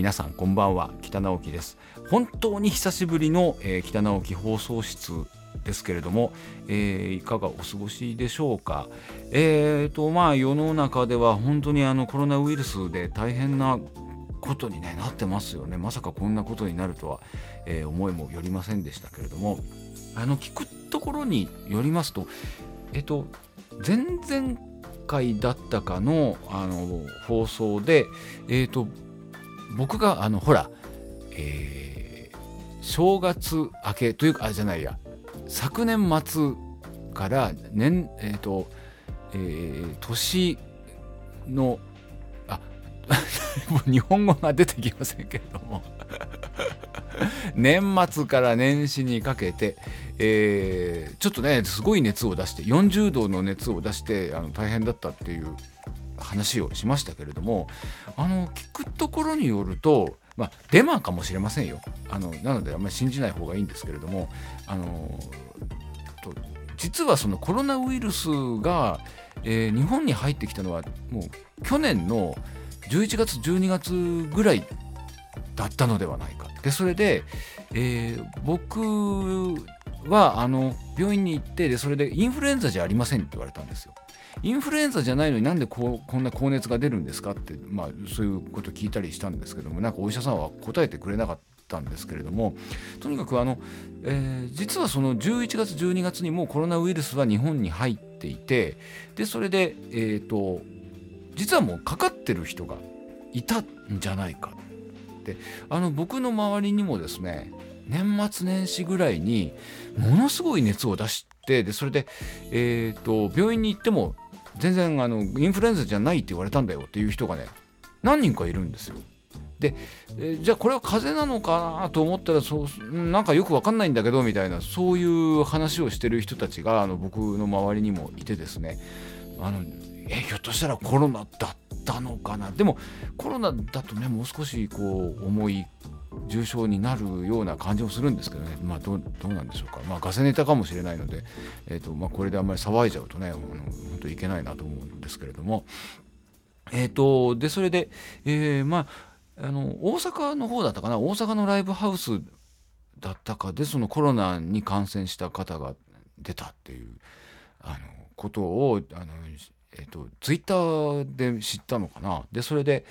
皆さんこんばんは。北直樹です。本当に久しぶりの、えー北直樹放送室ですけれども、えーいかがお過ごしでしょうか。えーとまあ世の中では本当にあのコロナウイルスで大変なことに、ね、なってますよね。まさかこんなことになるとは、えー思いもよりませんでしたけれども。あの聞くところによりますとえっ、と前々回だったかのあの放送でえっ、と僕があのほら、えー正月明けというかあじゃないや昨年末から年えっ、と、えー年のあ もう日本語が出てきませんけれども。年末から年始にかけて、えーちょっとねすごい熱を出して40度の熱を出してあの大変だったっていう話をしましたけれどもあの聞くところによるとまあデマかもしれませんよあのなのであんまり信じない方がいいんですけれどもあのと実はそのコロナウイルスが、えー日本に入ってきたのはもう去年の11月12月ぐらいだったのではないかでそれで、えー僕はあの病院に行ってでそれでインフルエンザじゃありませんって言われたんですよ。インフルエンザじゃないのになんでこうこんな高熱が出るんですかって、まあ、そういうこと聞いたりしたんですけどもなんかお医者さんは答えてくれなかったんですけれどもとにかくあの、えー実はその11月12月にもうコロナウイルスは日本に入っていてでそれで、えー、と実はもうかかってる人がいたんじゃないかって。あの僕の周りにもですね年末年始ぐらいにものすごい熱を出してでそれで、えー、と病院に行っても全然あのインフルエンザじゃないって言われたんだよっていう人がね何人かいるんですよ。で、えじゃあこれは風邪なのかなと思ったらそうなんかよくわかんないんだけどみたいなそういう話をしてる人たちがあの僕の周りにもいてですねあのえひょっとしたらコロナだったのかなでもコロナだとねもう少しこう重い重症になるような感じもするんですけどね、まあ、どうどうなんでしょうか、まあ、ガセネタかもしれないので、えーとまあ、これであんまり騒いじゃうとねあの本当いけないなと思うんですけれども、えー、とでそれで、えーまあ、あの大阪の方だったかな。大阪のライブハウスだったかでそのコロナに感染した方が出たっていうあのことをあの、えー、とツイッターで知ったのかな。でそれで、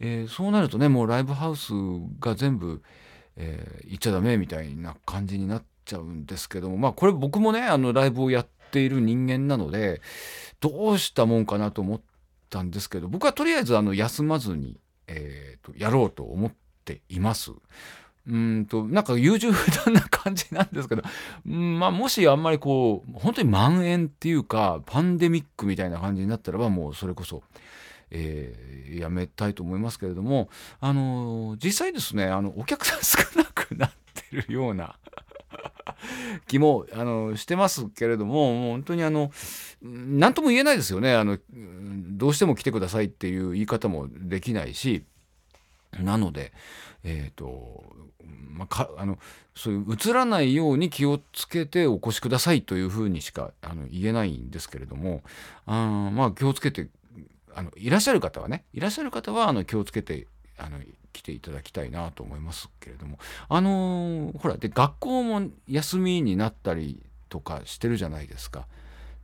えーそうなるとねもうライブハウスが全部、えー行っちゃダメみたいな感じになっちゃうんですけどもまあこれ僕もねあのライブをやっている人間なのでどうしたもんかなと思ったんですけど僕はとりあえずあの休まずに、えーとやろうと思っています。うんとなんか優柔不断な感じなんですけど、うんまあ、もしあんまりこう本当に蔓延っていうかパンデミックみたいな感じになったらばもうそれこそ、えーやめたいと思いますけれども、あのー実際ですねあのお客さん少なくなってるような 気も、あのしてますけれどももう本当にあの何とも言えないですよね。あのどうしても来てくださいっていう言い方もできないしなのでえっ、とまあ、あのそういう映らないように気をつけてお越しくださいというふうにしかあの言えないんですけれどもあまあ気をつけてあのいらっしゃる方はねいらっしゃる方はあの気をつけてあの来ていただきたいなと思いますけれどもあのーほらで学校も休みになったりとかしてるじゃないですか。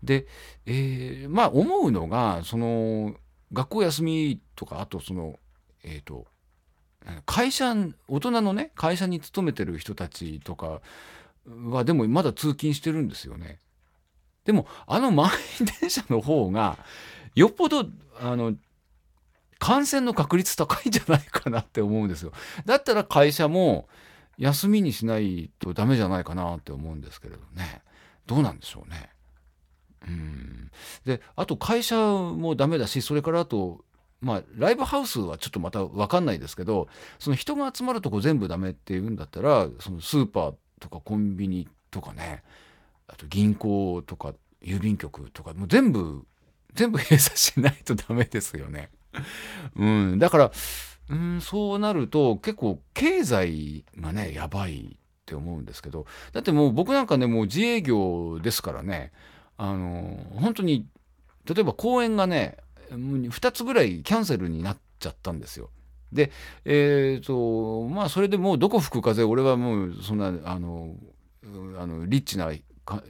で、えーまあ思うのがその学校休みとかあとそのえっ、と会社大人のね会社に勤めてる人たちとかはでもまだ通勤してるんですよね。でもあの満員電車の方がよっぽどあの感染の確率高いんじゃないかなって思うんですよ。だったら会社も休みにしないとダメじゃないかなって思うんですけれどね。どうなんでしょうね。うんであと会社もダメだしそれからあとまあライブハウスはちょっとまた分かんないですけどその人が集まるとこ全部ダメっていうんだったらそのスーパーとかコンビニとかねあと銀行とか郵便局とかもう全部全部閉鎖しないとダメですよね。うん、だから、うん、そうなると結構経済がねやばいって思うんですけどだってもう僕なんかねもう自営業ですからねあの本当に例えば公演がね2つぐらいキャンセルになっちゃったんですよ。でえっ、ー、とまあそれでもうどこ吹く風俺はもうそんなあのあのリッチな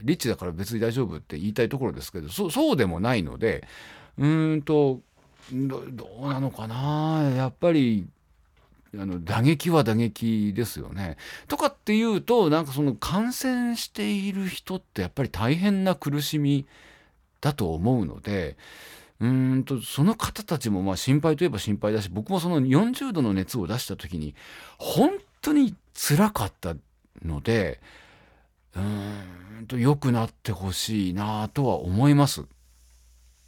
リッチだから別に大丈夫って言いたいところですけどそうでもないのでうんとどうなのかな？やっぱりあの打撃は打撃ですよね。とかっていうとなんかその感染している人ってやっぱり大変な苦しみだと思うのでうんとその方たちもまあ心配といえば心配だし僕もその40度の熱を出した時に本当につらかったのでうんと良くなってほしいなとは思います。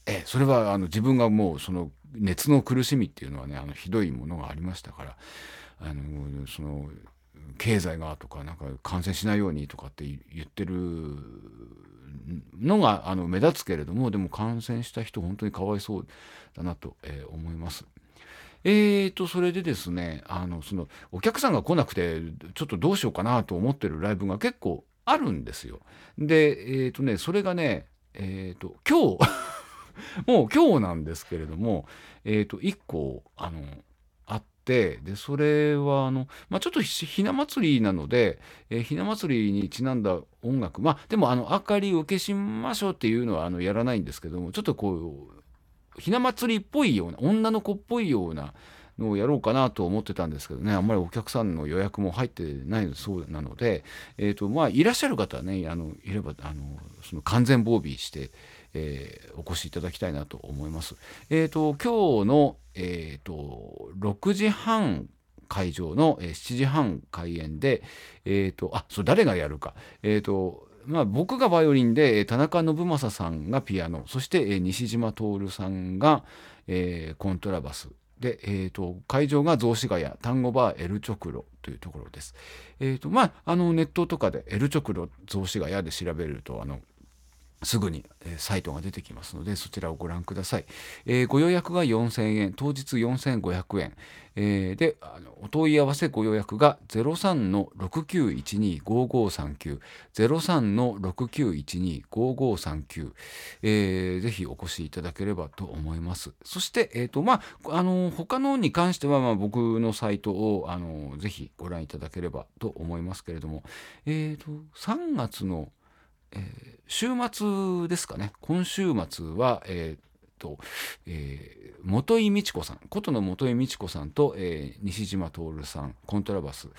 えそれはあの自分がもうその熱の苦しみっていうのはねあのひどいものがありましたからあのその経済がとかなんか感染しないようにとかって言ってるのがあの目立つけれどもでも感染した人本当にかわいそうだなと、えー、思います。えーとそれでですねあのそのお客さんが来なくてちょっとどうしようかなと思ってるライブが結構あるんですよ。でえっ、ー、とねそれがねえっ、ー、と今日もう今日なんですけれどもえっ、ー、と1個あのあってでそれはあの、まあ、ちょっとひな祭りなので、えー、ひな祭りにちなんだ音楽まあでもあの明かりを消しましょうっていうのはあのやらないんですけどもちょっとこうひな祭りっぽいような女の子っぽいようなのをやろうかなと思ってたんですけどね。あんまりお客さんの予約も入ってないそうなので、えーとまあ、いらっしゃる方はねあのいればあのその完全防備して、えー、お越しいただきたいなと思います。えーと、今日の、えーと、6時半会場の、えー、7時半開演で、えーと、あそう誰がやるか、えーとまあ、僕がバイオリンで田中信正さんがピアノそして、え、西島徹さんが、えー、コントラバス。で、えーと、会場が雑司ヶ谷単語バーエルチョクロというところです。えーとまあ、あのネットとかでエルチョクロ雑司ヶ谷で調べるとあのすぐに、えサイトが出てきますのでそちらをご覧ください。えー、ご予約が4000円当日4500円、えー、であのお問い合わせご予約が03-6912-5539 03-6912-5539、えー、ぜひお越しいただければと思います。そして、えーとまあ、あの他のに関しては、まあ、僕のサイトをあのぜひご覧いただければと思いますけれども、えーと、3月の「えー、週末ですかね。今週末は、えーとえー、元井美智子さん。琴の元井美智子さんと、えー、西島徹さんコントラバス、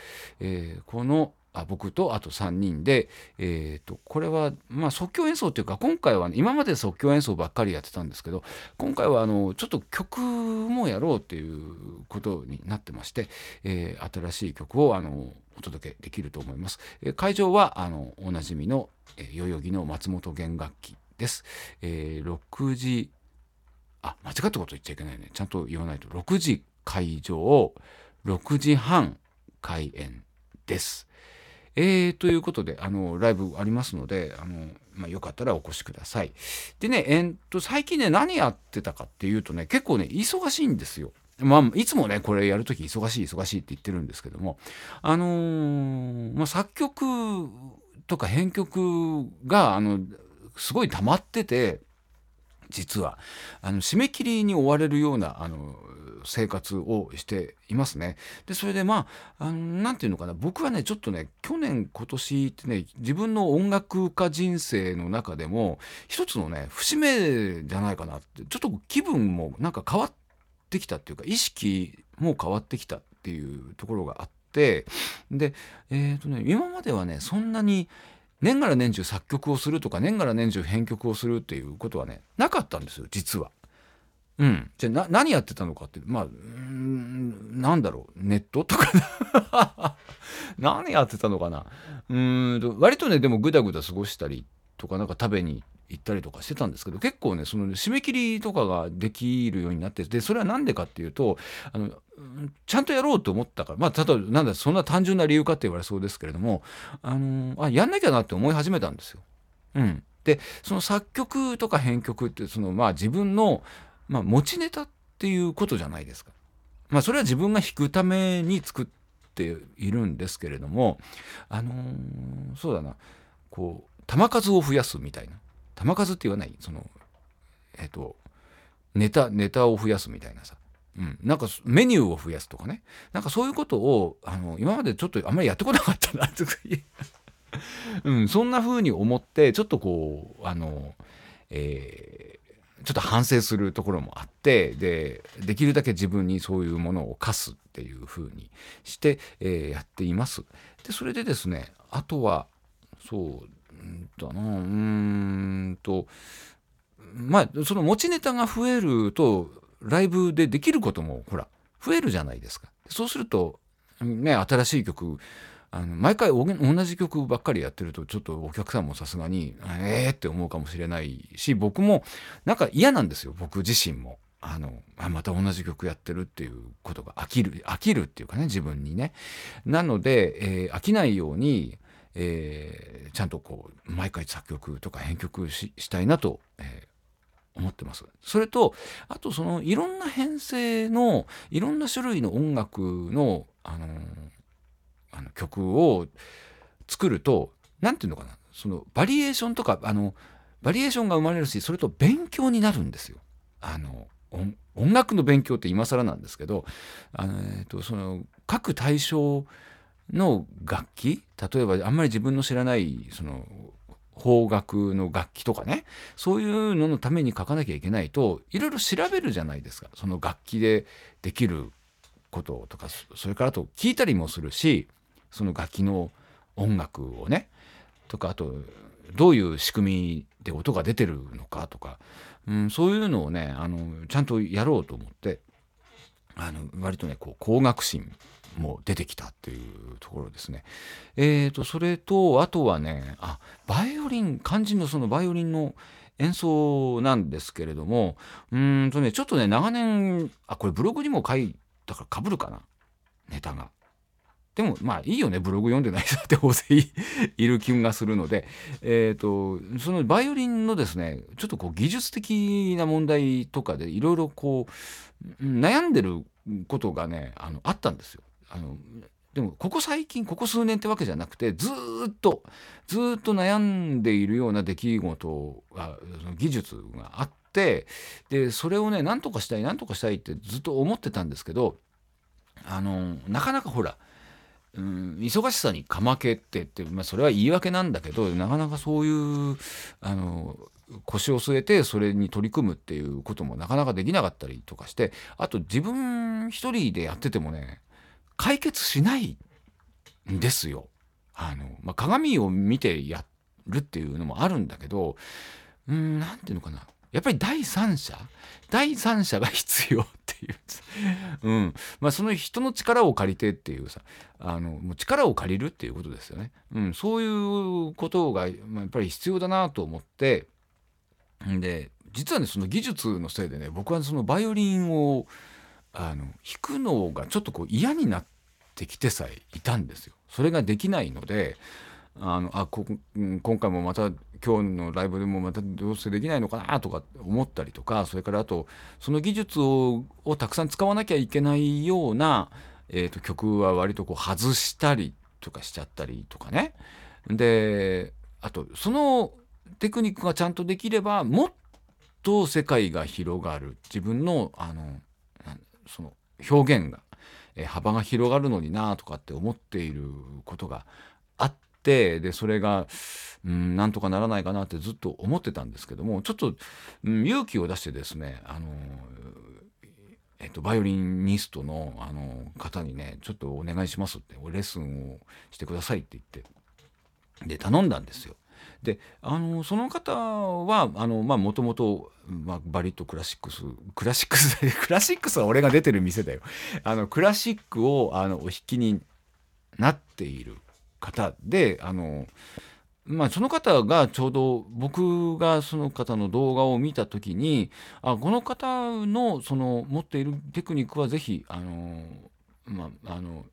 えー、このあ僕とあと3人で、えーと、これは、まあ、即興演奏というか今回は、ね、今まで即興演奏ばっかりやってたんですけど今回はあのちょっと曲もやろうっていうことになってまして、えー、新しい曲をあのお届けできると思います。えー、会場はあのおなじみの、えー、代々木の松本弦楽器です。えー、6時あ間違ったこと言っちゃいけないねちゃんと言わないと6時会場6時半開演です。えー、ということで、あの、ライブありますので、あの、まあ、よかったらお越しください。でね、えー、っと、最近ね、何やってたかっていうとね、結構ね、忙しいんですよ。まあ、いつもね、これやるとき忙しい、忙しいって言ってるんですけども、あのー、まあ、作曲とか編曲が、あの、すごい溜まってて、実は、あの、締め切りに追われるような、あの、生活をしていますね。でそれでまあ何て言うのかな僕はねちょっとね去年今年ってね自分の音楽家人生の中でも一つのね節目じゃないかなってちょっと気分もなんか変わってきたっていうか意識も変わってきたっていうところがあってでえ、ー、とね今まではねそんなに年がら年中作曲をするとか年がら年中編曲をするっていうことはねなかったんですよ実は。うん、じゃあ何やってたのかってまあうんなんだろうネットとか 何やってたのかな。うん割とねでもぐだぐだ過ごしたりとかなんか食べに行ったりとかしてたんですけど結構ねその締め切りとかができるようになってでそれは何でかっていうとあのちゃんとやろうと思ったからまあ例えばなんだそんな単純な理由かって言われそうですけれどもあのあやんなきゃなって思い始めたんですよ。うん、でその作曲とか編曲ってそのまあ自分のまあ、持ちネタっていうことじゃないですか。まあ、それは自分が弾くために作っているんですけれども、あのー、そうだな、こう、球数を増やすみたいな。玉数って言わない。そのえっ、とネタネタを増やすみたいなさ、うん、なんかメニューを増やすとかね。なんかそういうことをあの今までちょっとあんまりやってこなかったなとか うん、そんな風に思ってちょっとこうあの、えー、ちょっと反省するところもあってでできるだけ自分にそういうものを課すっていう風にして、えー、やっています。でそれでですねあとはそうだなうんとまあその持ちネタが増えるとライブでできることもほら増えるじゃないですか。そうするとね新しい曲あの毎回同じ曲ばっかりやってるとちょっとお客さんもさすがにええー、って思うかもしれないし僕もなんか嫌なんですよ僕自身も。あのあまた同じ曲やってるっていうことが飽きる飽きるっていうかね自分にね。なので、えー、飽きないように、えー、ちゃんとこう毎回作曲とか編曲したいなと、えー、思ってます。それとあとそのいろんな編成のいろんな種類の音楽のあのあの曲を作ると何て言うのかなそのバリエーションとかあのバリエーションが生まれるしそれと勉強になるんですよ。あの音楽の勉強って今更なんですけどあの、えーと、その各対象の楽器例えばあんまり自分の知らないその邦楽の楽器とかねそういうののために書かなきゃいけないといろいろ調べるじゃないですかその楽器でできることとかそれからあと聞いたりもするしその楽器の音楽をねとかあとどういう仕組みで音が出てるのかとか、うん、そういうのをねあのちゃんとやろうと思ってあの割とねこう工学心も出てきたっていうところですね。えーとそれとあとはねあバイオリン肝心のそのバイオリンの演奏なんですけれどもうんとねちょっとね長年あこれブログにも書いたからかぶるかなネタが。でもまあいいよねブログ読んでない人って大勢いる気がするので、えーと、そのバイオリンのですねちょっとこう技術的な問題とかでいろいろこう悩んでることがねあのあったんですよ。あのでもここ最近ここ数年ってわけじゃなくてずっとずっと悩んでいるような出来事が技術があってでそれをね何とかしたい何とかしたいってずっと思ってたんですけどあのなかなかほらうん、忙しさにかまけってって、まあ、それは言い訳なんだけどなかなかそういうあの腰を据えてそれに取り組むっていうこともなかなかできなかったりとかしてあと自分一人でやっててもね解決しないんですよ。あのまあ、鏡を見てやるっていうのもあるんだけどうん何て言うのかなやっぱり第三者第三者が必要っていう、うん。まあ、その人の力を借りてっていうさあのもう力を借りるっていうことですよね、うん、そういうことが、ま、やっぱり必要だなと思ってで実はねその技術のせいでね僕はそのバイオリンをあの弾くのがちょっとこう嫌になってきてさえいたんですよ。それができないのであのあこ今回もまた今日のライブでもまたどうせできないのかなとか思ったりとかそれからあとその技術をたくさん使わなきゃいけないような、えーと、曲は割とこう外したりとかしちゃったりとかね。であとそのテクニックがちゃんとできればもっと世界が広がる。自分のあのその表現が、えー、幅が広がるのになとかって思っていることがあっってでそれがうんなんとかならないかなってずっと思ってたんですけどもちょっと、うん、勇気を出してですねあのえっと、バイオリニストのあの方にねちょっとお願いしますってレッスンをしてくださいって言ってで頼んだんですよ。であのその方はもともとバリットクラシックスクラシックス クラシックスは俺が出てる店だよあのクラシックをあのお弾きになっている方であのまあ、その方がちょうど僕がその方の動画を見た時にあこの方のその持っているテクニックは是非あの、まあ、あの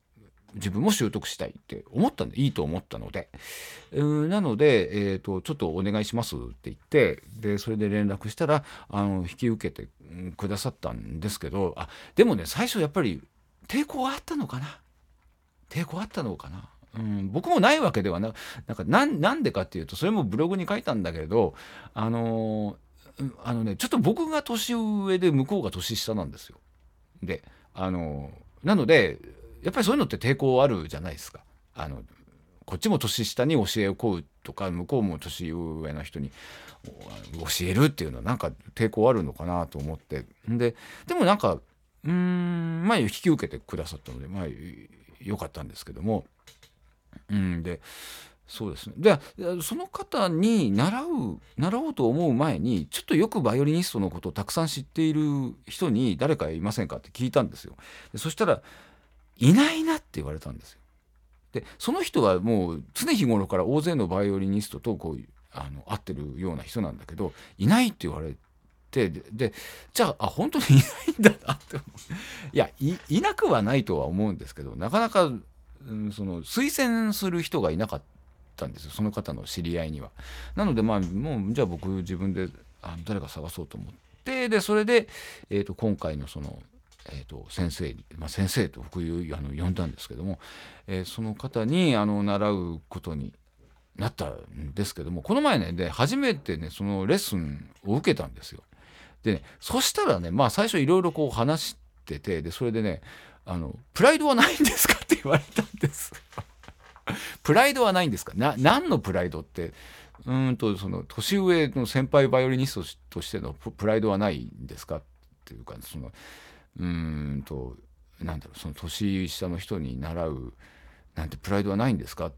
自分も習得したいって思ったんでいいと思ったので、なので、えーと、ちょっとお願いしますって言ってでそれで連絡したらあの引き受けてくださったんですけどあでもね最初やっぱり抵抗あったのかな？抵抗あったのかな？うん、僕もないわけではななんかななんでかっていうとそれもブログに書いたんだけれどあのー、あのねちょっと僕が年上で向こうが年下なんですよ。であのー、なのでやっぱりそういうのって抵抗あるじゃないですか。あのこっちも年下に教えを請うとか向こうも年上の人に教えるっていうのはなんか抵抗あるのかなと思ってででもなんかうんまあ引き受けてくださったのでまあ良かったんですけどもうんでそうですね。でその方に習う習おうと思う前にちょっとよくバイオリニストのことをたくさん知っている人に誰かいませんかって聞いたんですよ。でそしたらいないなって言われたんですよ。でその人はもう常日頃から大勢のバイオリニストとこうあの会ってるような人なんだけどいないって言われてでじゃああ本当にいないんだなって思う。いやいなくはないとは思うんですけどなかなか、うん、その推薦する人がいなかったんですよその方の知り合いには。なのでまあもうじゃあ僕自分であの誰か探そうと思ってでそれで、えーと今回のそのえーと、先生、まあ、先生と僕あの呼んだんですけども、えー、その方にあの習うことになったんですけどもこの前ねで初めてねそのレッスンを受けたんですよ。で、ね、そしたらねまあ最初いろいろこう話しててでそれでねあの「プライドはないんですか?」って言われたんです。プライドはないんですか？な何のプライドって？うんとその年上の先輩バイオリニストとしてのプライドはないんですかっていうかそのうんとなんだろうその年下の人に習うなんてプライドはないんですか？っ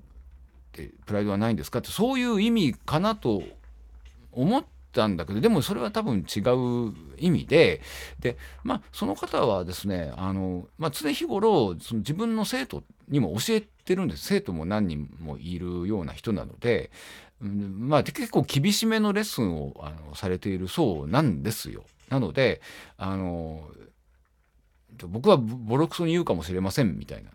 てプライドはないんですか？ってそういう意味かなと思ったんだけどでもそれは多分違う意味ででまあその方はですねあの、まあ、常日頃その自分の生徒にも教えてるんです。生徒も何人もいるような人なので、うん、まあ結構厳しめのレッスンをあのされているそうなんですよ。なのであの僕はボロクソに言うかもしれませんみたいな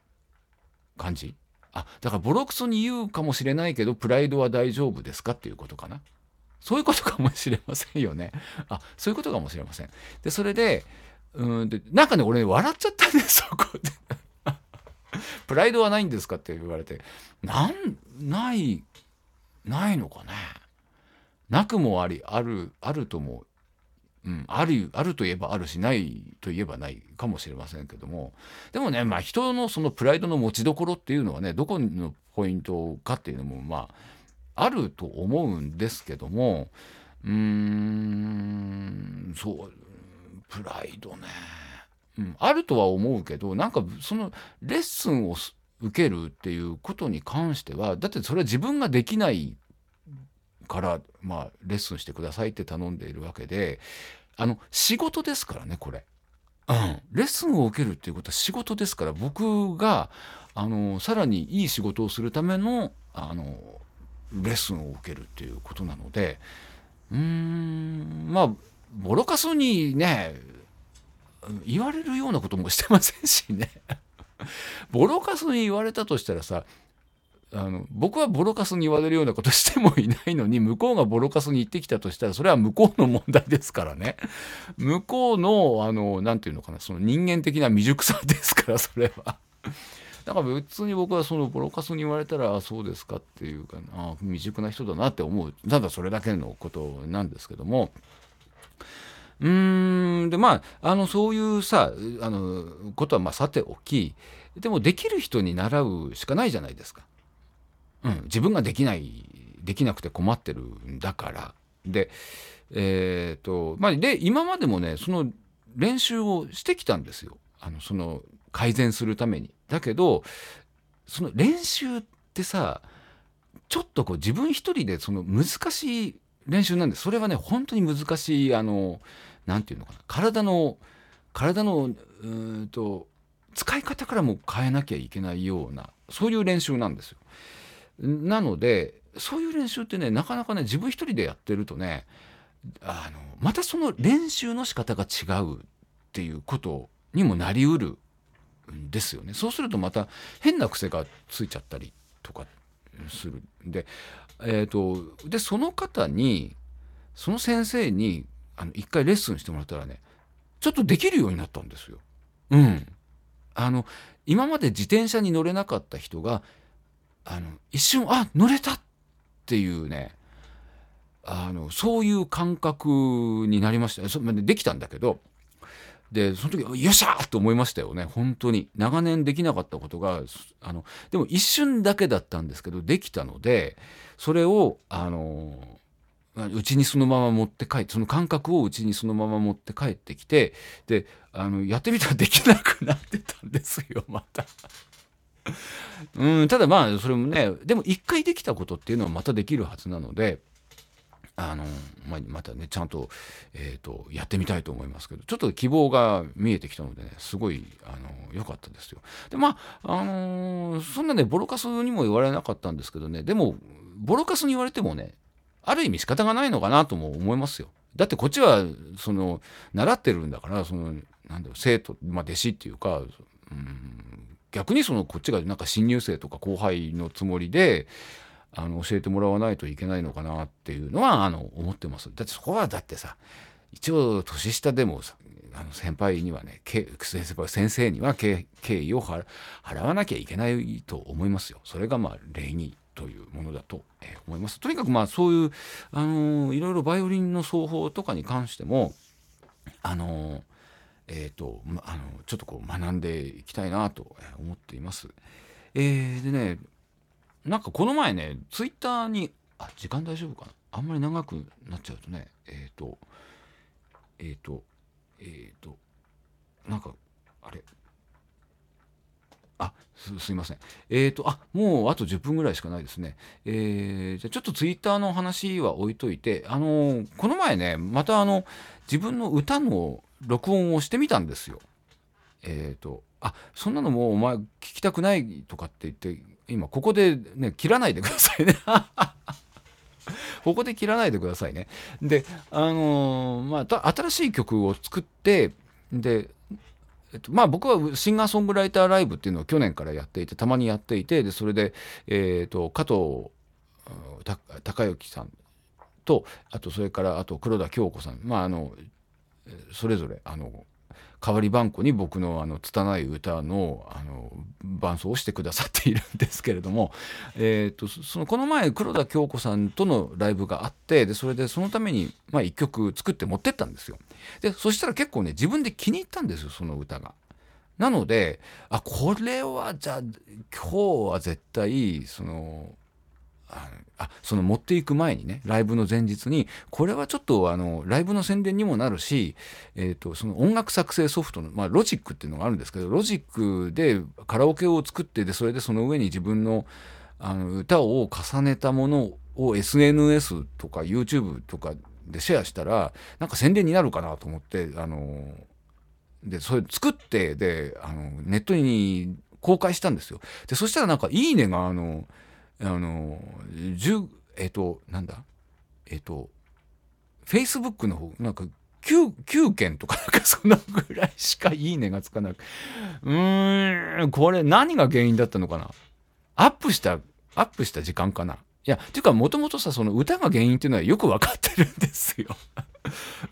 感じ。あだからボロクソに言うかもしれないけどプライドは大丈夫ですかっていうことかな。そういうことかもしれませんよね。あそういうことかもしれません。でそれでうんでなんかね俺笑っちゃったんです そこで。プライドはないんですかって言われて。なんないないのかね。なくもありあるあるともうん、あるあるといえばあるしないといえばないかもしれませんけども。でもね、まあ、人のそのプライドの持ちどころっていうのはねどこのポイントかっていうのもまああると思うんですけどもうーんそうプライドね、うん、あるとは思うけどなんかそのレッスンを受けるっていうことに関してはだってそれは自分ができないから、まあ、レッスンしてくださいって頼んでいるわけであの仕事ですからねこれ、うん、レッスンを受けるっていうことは仕事ですから僕があのさらにいい仕事をするためのあのレッスンを受けるっていうことなのでうーんまあボロカスにね言われるようなこともしてませんしね ボロカスに言われたとしたらさあの僕はボロカスに言われるようなことしてもいないのに向こうがボロカスに言ってきたとしたらそれは向こうの問題ですからね向こうのあの何て言うのかなその人間的な未熟さですからそれは。だから別に僕はそのボロカスに言われたらあそうですかっていうかあ未熟な人だなって思うただそれだけのことなんですけども。うーんでまああのそういうさあのことはまあさておきでもできる人に習うしかないじゃないですか。うん、自分ができないできなくて困ってるんだからでえっ、ー、とまあで今までもねその練習をしてきたんですよあのその改善するために。だけどその練習ってさちょっとこう自分一人でその難しい練習なんでそれはね本当に難しいあの何て言うのかな体の体のうんと使い方からも変えなきゃいけないようなそういう練習なんですよ。なのでそういう練習ってねなかなかね自分一人でやってるとねあのまたその練習の仕方が違うっていうことにもなりうるですよね。そうするとまた変な癖がついちゃったりとかするんで,、えーと、でその方にその先生にあの一回レッスンしてもらったらねちょっとできるようになったんですよ。うん、あの今まで自転車に乗れなかった人があの一瞬あ乗れたっていうねあのそういう感覚になりましたそできたんだけどでその時よっしゃーと思いましたよね本当に長年できなかったことがあのでも一瞬だけだったんですけどできたのでそれをあのうちにそのまま持って帰ってその感覚をうちにそのまま持って帰ってきてであのやってみたらできなくなってたんですよまた。うんただまあそれもねでも一回できたことっていうのはまたできるはずなのであの、ま、またねちゃんと,、えーと、やってみたいと思いますけどちょっと希望が見えてきたのでねすごいあの良かったですよ。でまああのー、そんなねボロカスにも言われなかったんですけどねでもボロカスに言われてもねある意味仕方がないのかなとも思いますよ。だってこっちはその習ってるんだからそのなんだろう生徒、まあ、弟子っていうか、うん、逆にそのこっちがなんか新入生とか後輩のつもりであの教えてもらわないといけないのかなっていうのはあの思ってます。だってそこはだってさ一応年下でもあの先輩にはね先生には敬意を払わなきゃいけないと思いますよ。それがまあ礼儀というものだと思います。とにかくまあそういうあのいろいろバイオリンの奏法とかに関してもあのえっ、ー、とあのちょっとこう学んでいきたいなと思っています。えー、でねなんかこの前ねツイッターにあ時間大丈夫かな？あんまり長くなっちゃうとねえっ、ー、とえっ、ー、とえっ、ー、となんかあれ？あすすいません。えっ、ー、と、あもうあと10分ぐらいしかないですね。えー、じゃちょっとツイッターの話は置いといて、あのー、この前ね、またあの、自分の歌の録音をしてみたんですよ。えっ、ー、と、あそんなのもうお前聞きたくないとかって言って、今ここでね切らないでくださいね。ここで切らないでくださいね。であのー、まあ新しい曲を作ってでえっと、まあ僕はシンガーソングライターライブっていうのを去年からやっていてたまにやっていてでそれで、えーと、加藤孝之さんとあとそれからあと黒田京子さん。まああのそれぞれあの代わり番号に僕のあの拙い歌のあの伴奏をしてくださっているんですけれども、えーと、そのこの前黒田京子さんとのライブがあってでそれでそのために、まあ、1曲作って持ってったんですよ。でそしたら結構ね自分で気に入ったんですよその歌が。なのであこれはじゃあ今日は絶対そのあその持っていく前にねライブの前日にこれはちょっとあのライブの宣伝にもなるし、えーと、その音楽作成ソフトの、まあ、ロジックっていうのがあるんですけどロジックでカラオケを作ってでそれでその上に自分のあの歌を重ねたものを SNS とか YouTube とかでシェアしたらなんか宣伝になるかなと思ってあのでそれ作ってであのネットに公開したんですよ。でそしたらなんか「いいね」があのあの10えっ、となんだ？えっ、とフェイスブックの方なんか 9, 9件とかなんかそのぐらいしかいいねがつかなく。うーんこれ何が原因だったのかな？アップしたアップした時間かな？いやていうかもともとさその歌が原因っていうのはよく分かってるんですよ。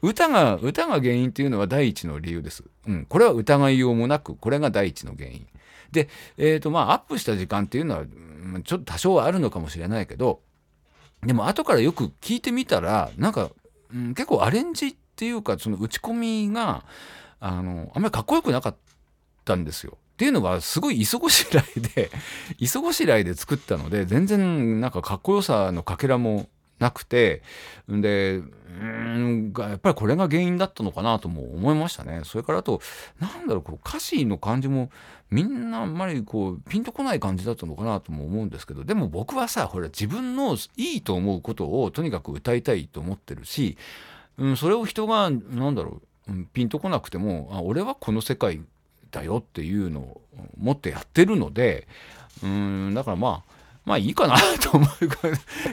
歌が歌が原因っていうのは第一の理由です、うん、これは疑いようもなくこれが第一の原因。でえっ、ー、とまあアップした時間っていうのはちょっと多少はあるのかもしれないけどでも後からよく聞いてみたらなんか、うん、結構アレンジっていうかその打ち込みがあのあんまりかっこよくなかったんですよ。っていうのはすごい急ごしらいで急ごしらいで作ったので全然なんかかっこよさのかけらもなくてでうんやっぱりこれが原因だったのかなとも思いましたね。それからあとなんだろうこう歌詞の感じもみんなあんまりこうピンとこない感じだったのかなとも思うんですけどでも僕はさほら自分のいいと思うことをとにかく歌いたいと思ってるし、うん、それを人がなんだろう、うん、ピンとこなくてもあ俺はこの世界だよっていうのを持ってやってるのでうんだからまあまあいいかなと思う。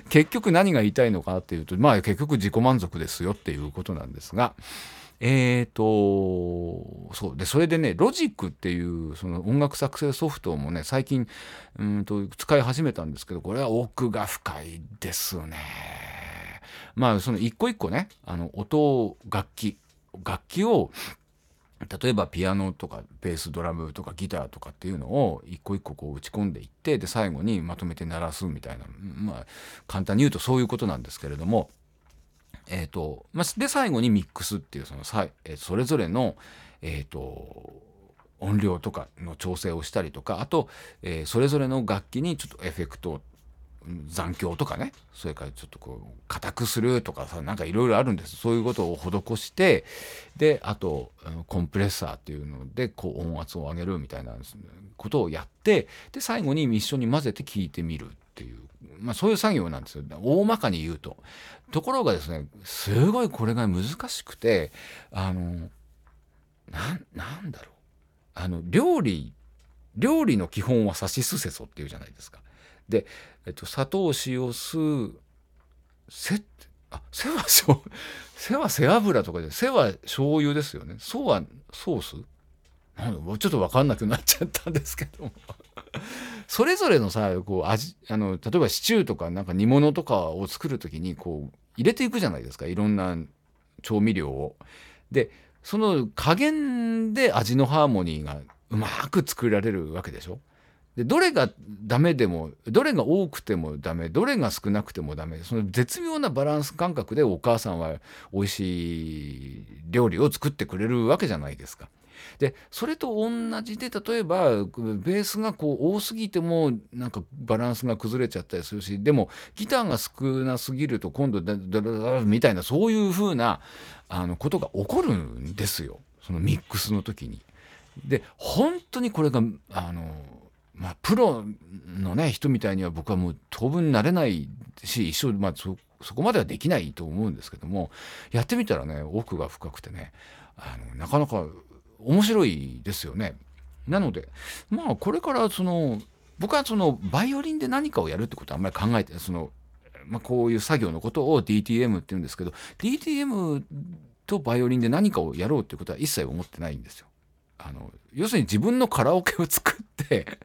結局何が言いたいのかっていうと まあ結局自己満足ですよっていうことなんですが。えっ、ー、とそう。でそれでねロジックっていうその音楽作成ソフトもね最近うんと使い始めたんですけどこれは奥が深いですね。まあその一個一個ねあの音楽器楽器を例えばピアノとかベースドラムとかギターとかっていうのを一個一個こう打ち込んでいってで最後にまとめて鳴らすみたいなまあ簡単に言うとそういうことなんですけれどもえっ、とまあで最後にミックスっていうそのさ、え、それぞれのえっ、と音量とかの調整をしたりとかあと、え、それぞれの楽器にちょっとエフェクト残響とかねそれからちょっとこう硬くするとかさなんかいろいろあるんですそういうことを施してであとコンプレッサーっていうのでこう音圧を上げるみたいなことをやってで最後に一緒に混ぜて聴いてみるっていう、まあ、そういう作業なんですよ大まかに言うと。ところがですねすごいこれが難しくてあのなんだろうあの料理料理の基本はさしすせそっていうじゃないですか。で、えっと、砂糖塩酢せあせはせは背脂とかでせは醤油ですよねそうはソース？なんちょっと分かんなくなっちゃったんですけどそれぞれのさこう味あの例えばシチューとかなんか煮物とかを作る時にこう入れていくじゃないですかいろんな調味料を。でその加減で味のハーモニーがうまく作られるわけでしょ。でどれがダメでもどれが多くてもダメどれが少なくてもダメその絶妙なバランス感覚でお母さんは美味しい料理を作ってくれるわけじゃないですか。でそれと同じで例えばベースがこう多すぎてもなんかバランスが崩れちゃったりするしでもギターが少なすぎると今度ダダダダみたいなそういうふうなあのことが起こるんですよそのミックスの時に。で本当にこれがあのまあ、プロのね人みたいには僕はもう当分なれないし一生、まあ、そそこまではできないと思うんですけどもやってみたらね奥が深くてねあのなかなか面白いですよね。なのでまあこれからその僕はそのバイオリンで何かをやるってことはあんまり考えてその、まあ、こういう作業のことを DTM って言うんですけど DTM とバイオリンで何かをやろうってことは一切思ってないんですよ。あの要するに自分のカラオケを作って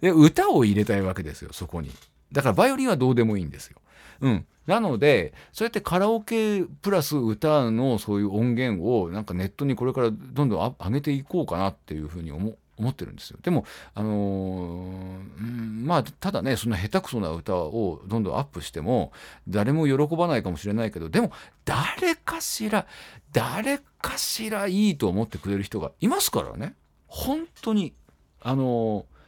で、歌を入れたいわけですよ、そこに。だからバイオリンはどうでもいいんですよ。うん。なので、そうやってカラオケプラス歌のそういう音源をなんかネットにこれからどんどん上げていこうかなっていうふうに思思ってるんですよ。でも、あのー、うん、まあ、ただね、そんな下手くそな歌をどんどんアップしても、誰も喜ばないかもしれないけど、でも、誰かしら、誰かしらいいと思ってくれる人がいますからね。本当に。あのー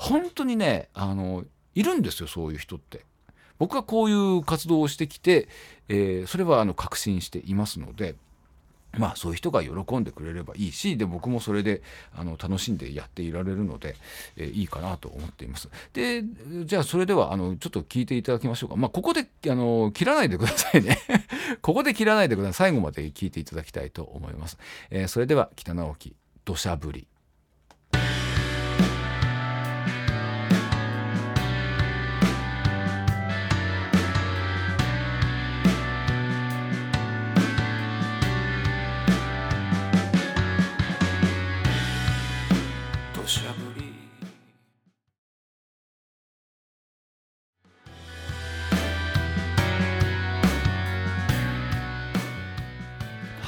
本当にねあのいるんですよそういう人って。僕はこういう活動をしてきて、えー、それはあの確信していますので。まあそういう人が喜んでくれればいいしで僕もそれであの楽しんでやっていられるので、えー、いいかなと思っています。でじゃあそれではあのちょっと聞いていただきましょうか。まあここであの切らないでくださいね。ここで切らないでください。最後まで聞いていただきたいと思います。えー、それでは北直樹土砂降り。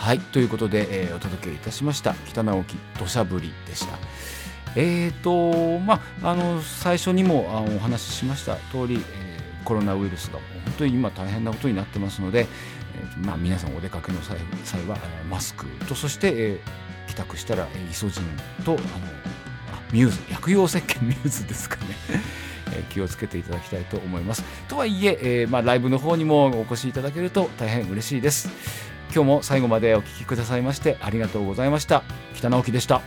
はいということで、えー、お届けいたしました北直樹土砂降りでした。えーとまあ、あの最初にもあお話ししました通り、えー、コロナウイルスが本当に今大変なことになってますので、えーまあ、皆さんお出かけの際際はマスクとそして、えー、帰宅したら、イソジンとあのあミューズ薬用石鹸ミューズですかね 気をつけていただきたいと思います。とはいええー、まあ、ライブの方にもお越しいただけると大変嬉しいです。今日も最後までお聴きくださいましてありがとうございました。北直樹でした。